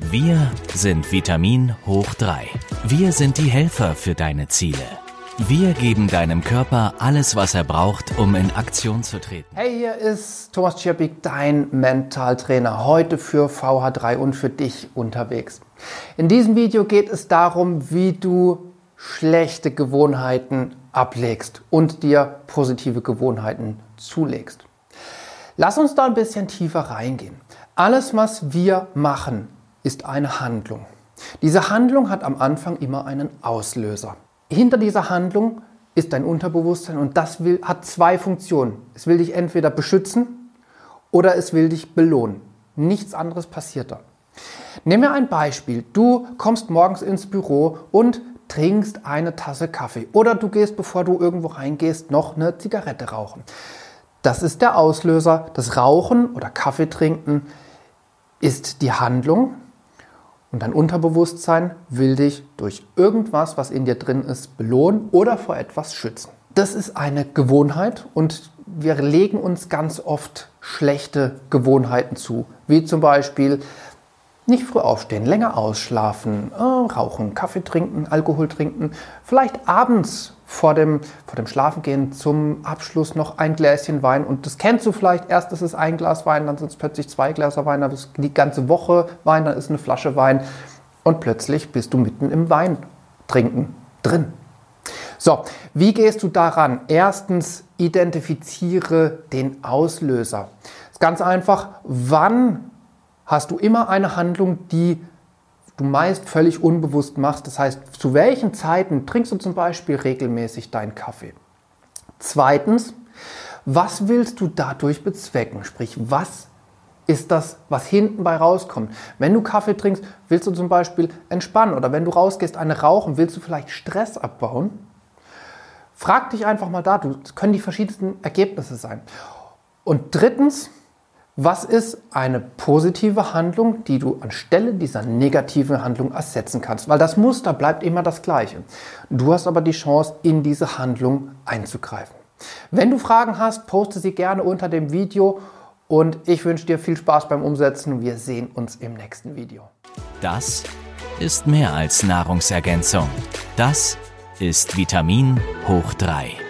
Wir sind Vitamin hoch 3. Wir sind die Helfer für deine Ziele. Wir geben deinem Körper alles, was er braucht, um in Aktion zu treten. Hey, hier ist Thomas Czerpik, dein Mentaltrainer, heute für VH3 und für dich unterwegs. In diesem Video geht es darum, wie du schlechte Gewohnheiten ablegst und dir positive Gewohnheiten zulegst. Lass uns da ein bisschen tiefer reingehen. Alles, was wir machen, ist eine Handlung. Diese Handlung hat am Anfang immer einen Auslöser. Hinter dieser Handlung ist dein Unterbewusstsein und das will, hat zwei Funktionen. Es will dich entweder beschützen oder es will dich belohnen. Nichts anderes passiert da. Nehmen wir ein Beispiel. Du kommst morgens ins Büro und trinkst eine Tasse Kaffee oder du gehst, bevor du irgendwo reingehst, noch eine Zigarette rauchen. Das ist der Auslöser. Das Rauchen oder Kaffee trinken ist die Handlung, und dein Unterbewusstsein will dich durch irgendwas, was in dir drin ist, belohnen oder vor etwas schützen. Das ist eine Gewohnheit und wir legen uns ganz oft schlechte Gewohnheiten zu, wie zum Beispiel nicht früh aufstehen, länger ausschlafen, äh, rauchen, Kaffee trinken, Alkohol trinken, vielleicht abends vor dem, vor dem Schlafengehen zum Abschluss noch ein Gläschen Wein. Und das kennst du vielleicht. Erst ist es ein Glas Wein, dann sind es plötzlich zwei Gläser Wein, dann ist die ganze Woche Wein, dann ist eine Flasche Wein. Und plötzlich bist du mitten im Wein trinken drin. So, wie gehst du daran? Erstens, identifiziere den Auslöser. Das ist ganz einfach. Wann hast du immer eine Handlung, die du meist völlig unbewusst machst. Das heißt, zu welchen Zeiten trinkst du zum Beispiel regelmäßig deinen Kaffee? Zweitens, was willst du dadurch bezwecken? Sprich, was ist das, was hinten bei rauskommt? Wenn du Kaffee trinkst, willst du zum Beispiel entspannen oder wenn du rausgehst, eine rauchen, willst du vielleicht Stress abbauen? Frag dich einfach mal da, das können die verschiedensten Ergebnisse sein. Und drittens, was ist eine positive Handlung, die du anstelle dieser negativen Handlung ersetzen kannst? Weil das Muster bleibt immer das gleiche. Du hast aber die Chance, in diese Handlung einzugreifen. Wenn du Fragen hast, poste sie gerne unter dem Video und ich wünsche dir viel Spaß beim Umsetzen. Wir sehen uns im nächsten Video. Das ist mehr als Nahrungsergänzung. Das ist Vitamin hoch 3.